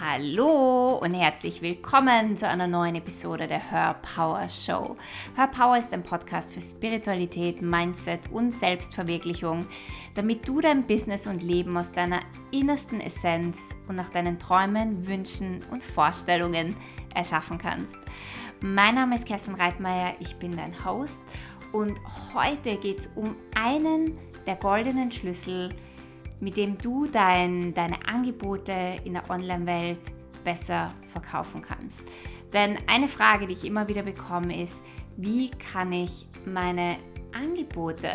Hallo und herzlich willkommen zu einer neuen Episode der Her Power Show. Her Power ist ein Podcast für Spiritualität, Mindset und Selbstverwirklichung, damit du dein Business und Leben aus deiner innersten Essenz und nach deinen Träumen, Wünschen und Vorstellungen erschaffen kannst. Mein Name ist Kerstin Reitmeier, ich bin dein Host und heute geht es um einen der goldenen Schlüssel, mit dem du dein, deine Angebote in der Online-Welt besser verkaufen kannst. Denn eine Frage, die ich immer wieder bekomme, ist, wie kann ich meine Angebote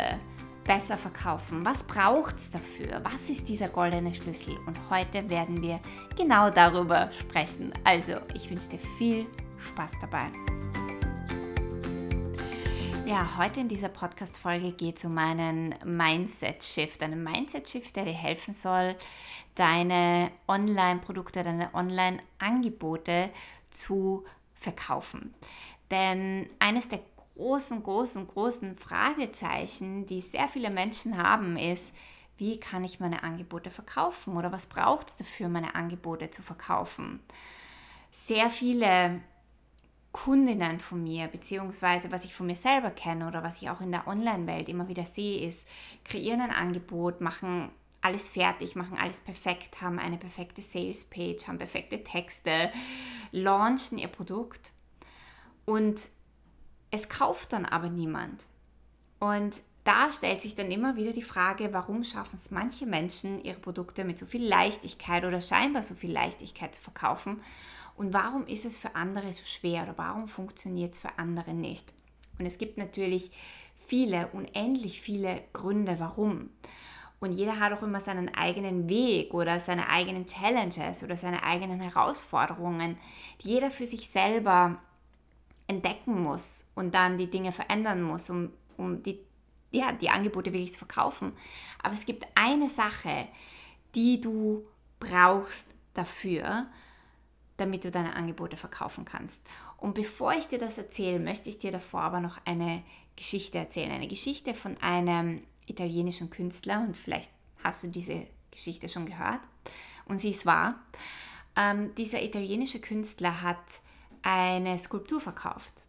besser verkaufen? Was braucht es dafür? Was ist dieser goldene Schlüssel? Und heute werden wir genau darüber sprechen. Also, ich wünsche dir viel Spaß dabei. Ja, heute in dieser Podcast-Folge geht es um einen Mindset-Shift. Einen Mindset-Shift, der dir helfen soll, deine Online-Produkte, deine Online-Angebote zu verkaufen. Denn eines der großen, großen, großen Fragezeichen, die sehr viele Menschen haben, ist, wie kann ich meine Angebote verkaufen oder was braucht es dafür, meine Angebote zu verkaufen? Sehr viele Kundinnen von mir, beziehungsweise was ich von mir selber kenne oder was ich auch in der Online-Welt immer wieder sehe, ist, kreieren ein Angebot, machen alles fertig, machen alles perfekt, haben eine perfekte Sales-Page, haben perfekte Texte, launchen ihr Produkt und es kauft dann aber niemand. Und da stellt sich dann immer wieder die Frage, warum schaffen es manche Menschen, ihre Produkte mit so viel Leichtigkeit oder scheinbar so viel Leichtigkeit zu verkaufen und warum ist es für andere so schwer oder warum funktioniert es für andere nicht? Und es gibt natürlich viele, unendlich viele Gründe, warum. Und jeder hat auch immer seinen eigenen Weg oder seine eigenen Challenges oder seine eigenen Herausforderungen, die jeder für sich selber entdecken muss und dann die Dinge verändern muss, um, um die, ja, die Angebote wirklich zu verkaufen. Aber es gibt eine Sache, die du brauchst dafür, damit du deine Angebote verkaufen kannst. Und bevor ich dir das erzähle, möchte ich dir davor aber noch eine Geschichte erzählen. Eine Geschichte von einem italienischen Künstler und vielleicht hast du diese Geschichte schon gehört. Und sie ist wahr. Ähm, dieser italienische Künstler hat eine Skulptur verkauft.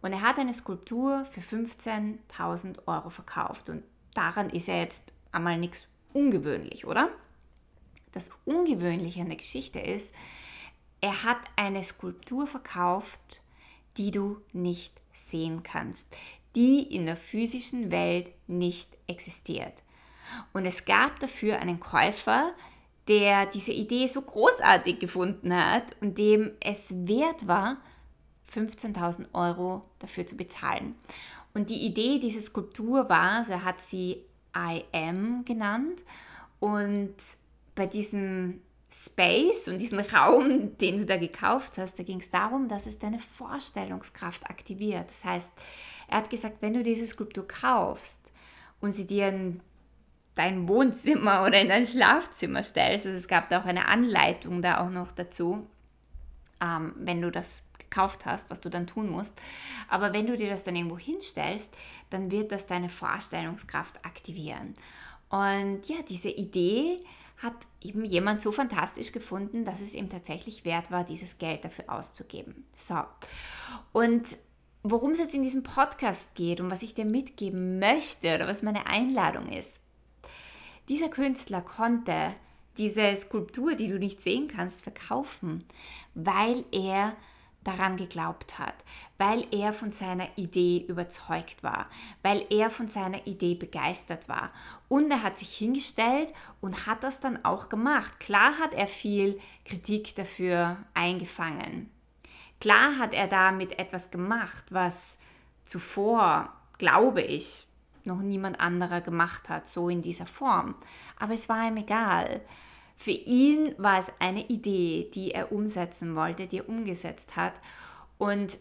Und er hat eine Skulptur für 15.000 Euro verkauft. Und daran ist er jetzt einmal nichts ungewöhnlich, oder? Das Ungewöhnliche an der Geschichte ist, er hat eine Skulptur verkauft, die du nicht sehen kannst, die in der physischen Welt nicht existiert. Und es gab dafür einen Käufer, der diese Idee so großartig gefunden hat und dem es wert war, 15.000 Euro dafür zu bezahlen. Und die Idee dieser Skulptur war, also er hat sie I Am genannt und bei diesem Space und diesen Raum, den du da gekauft hast, da ging es darum, dass es deine Vorstellungskraft aktiviert. Das heißt, er hat gesagt, wenn du diese Skulptur kaufst und sie dir in dein Wohnzimmer oder in dein Schlafzimmer stellst, also es gab da auch eine Anleitung da auch noch dazu, ähm, wenn du das gekauft hast, was du dann tun musst. Aber wenn du dir das dann irgendwo hinstellst, dann wird das deine Vorstellungskraft aktivieren. Und ja, diese Idee, hat eben jemand so fantastisch gefunden, dass es ihm tatsächlich wert war, dieses Geld dafür auszugeben. So. Und worum es jetzt in diesem Podcast geht und was ich dir mitgeben möchte oder was meine Einladung ist. Dieser Künstler konnte diese Skulptur, die du nicht sehen kannst, verkaufen, weil er daran geglaubt hat, weil er von seiner Idee überzeugt war, weil er von seiner Idee begeistert war. Und er hat sich hingestellt und hat das dann auch gemacht. Klar hat er viel Kritik dafür eingefangen. Klar hat er damit etwas gemacht, was zuvor, glaube ich, noch niemand anderer gemacht hat, so in dieser Form. Aber es war ihm egal. Für ihn war es eine Idee, die er umsetzen wollte, die er umgesetzt hat und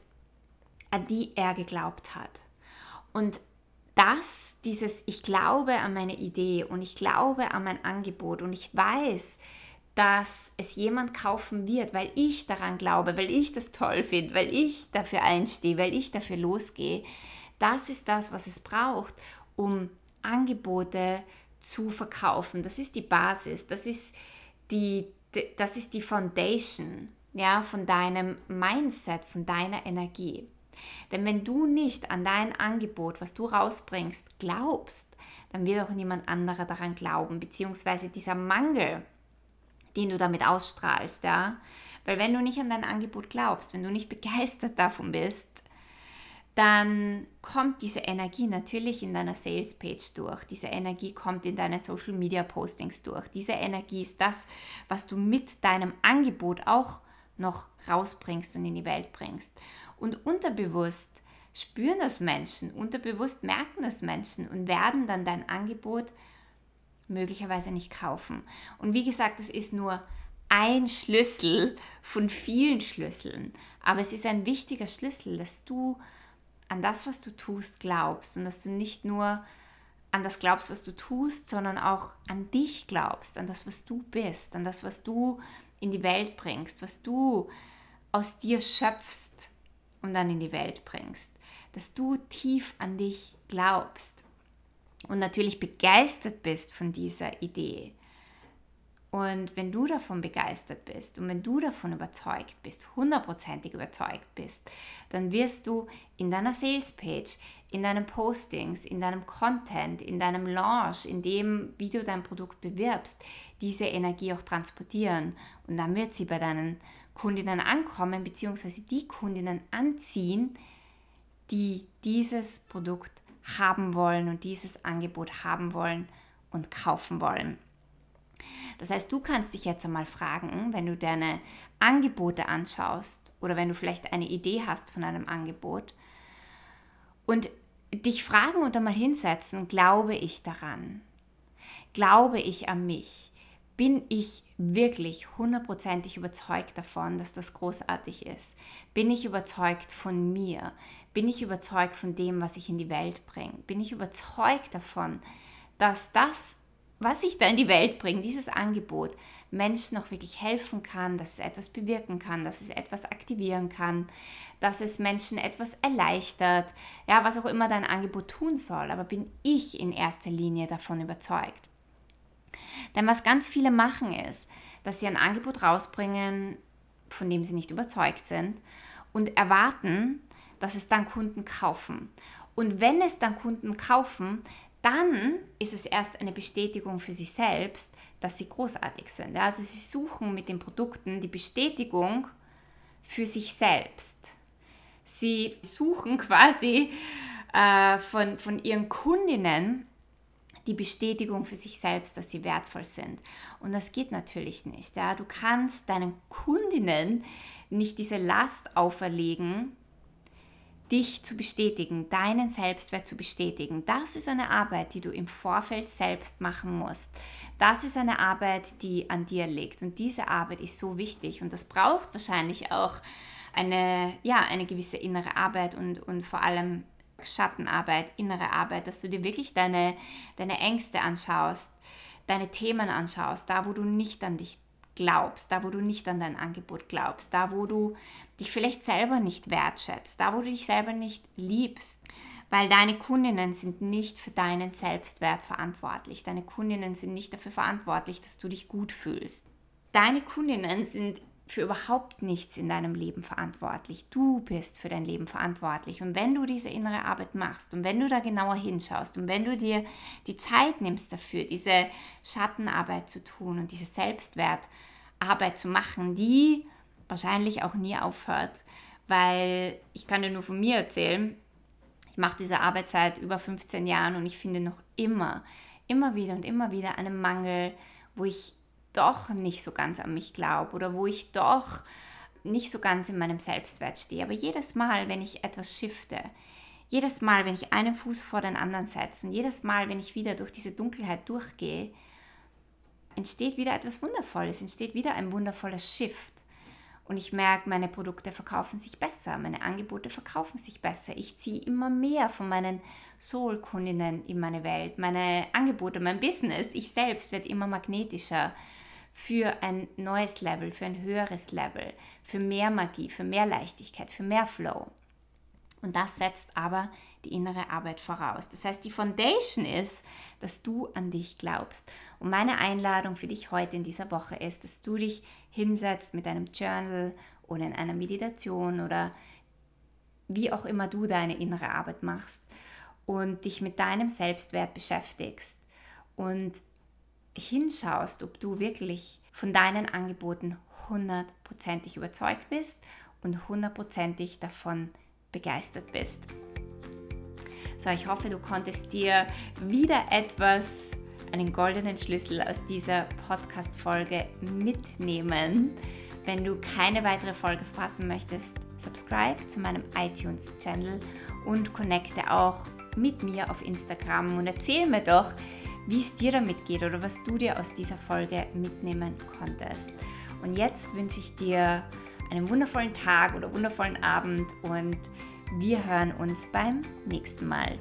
an die er geglaubt hat. Und das, dieses Ich glaube an meine Idee und ich glaube an mein Angebot und ich weiß, dass es jemand kaufen wird, weil ich daran glaube, weil ich das toll finde, weil ich dafür einstehe, weil ich dafür losgehe. Das ist das, was es braucht, um Angebote zu verkaufen. Das ist die Basis, das ist die, das ist die Foundation ja, von deinem Mindset, von deiner Energie. Denn wenn du nicht an dein Angebot, was du rausbringst, glaubst, dann wird auch niemand anderer daran glauben, beziehungsweise dieser Mangel, den du damit ausstrahlst, ja. Weil wenn du nicht an dein Angebot glaubst, wenn du nicht begeistert davon bist, dann kommt diese Energie natürlich in deiner Sales Page durch. Diese Energie kommt in deinen Social Media Postings durch. Diese Energie ist das, was du mit deinem Angebot auch noch rausbringst und in die Welt bringst. Und unterbewusst spüren das Menschen, unterbewusst merken das Menschen und werden dann dein Angebot möglicherweise nicht kaufen. Und wie gesagt, das ist nur ein Schlüssel von vielen Schlüsseln, aber es ist ein wichtiger Schlüssel, dass du an das, was du tust, glaubst und dass du nicht nur an das glaubst, was du tust, sondern auch an dich glaubst, an das, was du bist, an das, was du in die Welt bringst, was du aus dir schöpfst und dann in die Welt bringst. Dass du tief an dich glaubst und natürlich begeistert bist von dieser Idee. Und wenn du davon begeistert bist und wenn du davon überzeugt bist, hundertprozentig überzeugt bist, dann wirst du in deiner Sales Page, in deinen Postings, in deinem Content, in deinem Launch, in dem, wie du dein Produkt bewirbst, diese Energie auch transportieren und dann wird sie bei deinen Kundinnen ankommen, beziehungsweise die Kundinnen anziehen, die dieses Produkt haben wollen und dieses Angebot haben wollen und kaufen wollen. Das heißt, du kannst dich jetzt einmal fragen, wenn du deine Angebote anschaust oder wenn du vielleicht eine Idee hast von einem Angebot und dich fragen und einmal hinsetzen, glaube ich daran? Glaube ich an mich? bin ich wirklich hundertprozentig überzeugt davon, dass das großartig ist? Bin ich überzeugt von mir? Bin ich überzeugt von dem, was ich in die Welt bringe? Bin ich überzeugt davon, dass das, was ich da in die Welt bringe, dieses Angebot, Menschen auch wirklich helfen kann, dass es etwas bewirken kann, dass es etwas aktivieren kann, dass es Menschen etwas erleichtert, ja, was auch immer dein Angebot tun soll, aber bin ich in erster Linie davon überzeugt? Denn was ganz viele machen ist, dass sie ein Angebot rausbringen, von dem sie nicht überzeugt sind und erwarten, dass es dann Kunden kaufen. Und wenn es dann Kunden kaufen, dann ist es erst eine Bestätigung für sie selbst, dass sie großartig sind. Also sie suchen mit den Produkten die Bestätigung für sich selbst. Sie suchen quasi äh, von, von ihren Kundinnen die Bestätigung für sich selbst, dass sie wertvoll sind. Und das geht natürlich nicht. Ja? Du kannst deinen Kundinnen nicht diese Last auferlegen, dich zu bestätigen, deinen Selbstwert zu bestätigen. Das ist eine Arbeit, die du im Vorfeld selbst machen musst. Das ist eine Arbeit, die an dir liegt. Und diese Arbeit ist so wichtig. Und das braucht wahrscheinlich auch eine, ja, eine gewisse innere Arbeit und, und vor allem Schattenarbeit, innere Arbeit, dass du dir wirklich deine, deine Ängste anschaust, deine Themen anschaust, da wo du nicht an dich glaubst, da wo du nicht an dein Angebot glaubst, da wo du dich vielleicht selber nicht wertschätzt, da wo du dich selber nicht liebst, weil deine Kundinnen sind nicht für deinen Selbstwert verantwortlich. Deine Kundinnen sind nicht dafür verantwortlich, dass du dich gut fühlst. Deine Kundinnen sind für überhaupt nichts in deinem Leben verantwortlich. Du bist für dein Leben verantwortlich. Und wenn du diese innere Arbeit machst und wenn du da genauer hinschaust und wenn du dir die Zeit nimmst dafür, diese Schattenarbeit zu tun und diese Selbstwertarbeit zu machen, die wahrscheinlich auch nie aufhört, weil ich kann dir nur von mir erzählen, ich mache diese Arbeit seit über 15 Jahren und ich finde noch immer, immer wieder und immer wieder einen Mangel, wo ich doch nicht so ganz an mich glaube oder wo ich doch nicht so ganz in meinem Selbstwert stehe. Aber jedes Mal, wenn ich etwas shifte, jedes Mal, wenn ich einen Fuß vor den anderen setze und jedes Mal, wenn ich wieder durch diese Dunkelheit durchgehe, entsteht wieder etwas Wundervolles, entsteht wieder ein wundervoller Shift. Und ich merke, meine Produkte verkaufen sich besser, meine Angebote verkaufen sich besser. Ich ziehe immer mehr von meinen Soul-Kundinnen in meine Welt, meine Angebote, mein Business, ich selbst werde immer magnetischer für ein neues Level, für ein höheres Level, für mehr Magie, für mehr Leichtigkeit, für mehr Flow. Und das setzt aber die innere Arbeit voraus. Das heißt, die Foundation ist, dass du an dich glaubst. Und meine Einladung für dich heute in dieser Woche ist, dass du dich hinsetzt mit einem Journal oder in einer Meditation oder wie auch immer du deine innere Arbeit machst und dich mit deinem Selbstwert beschäftigst und hinschaust, ob du wirklich von deinen Angeboten hundertprozentig überzeugt bist und hundertprozentig davon begeistert bist. So, ich hoffe, du konntest dir wieder etwas, einen goldenen Schlüssel aus dieser Podcast-Folge mitnehmen. Wenn du keine weitere Folge verpassen möchtest, subscribe zu meinem iTunes-Channel und connecte auch mit mir auf Instagram und erzähl mir doch, wie es dir damit geht oder was du dir aus dieser Folge mitnehmen konntest. Und jetzt wünsche ich dir einen wundervollen Tag oder wundervollen Abend und wir hören uns beim nächsten Mal.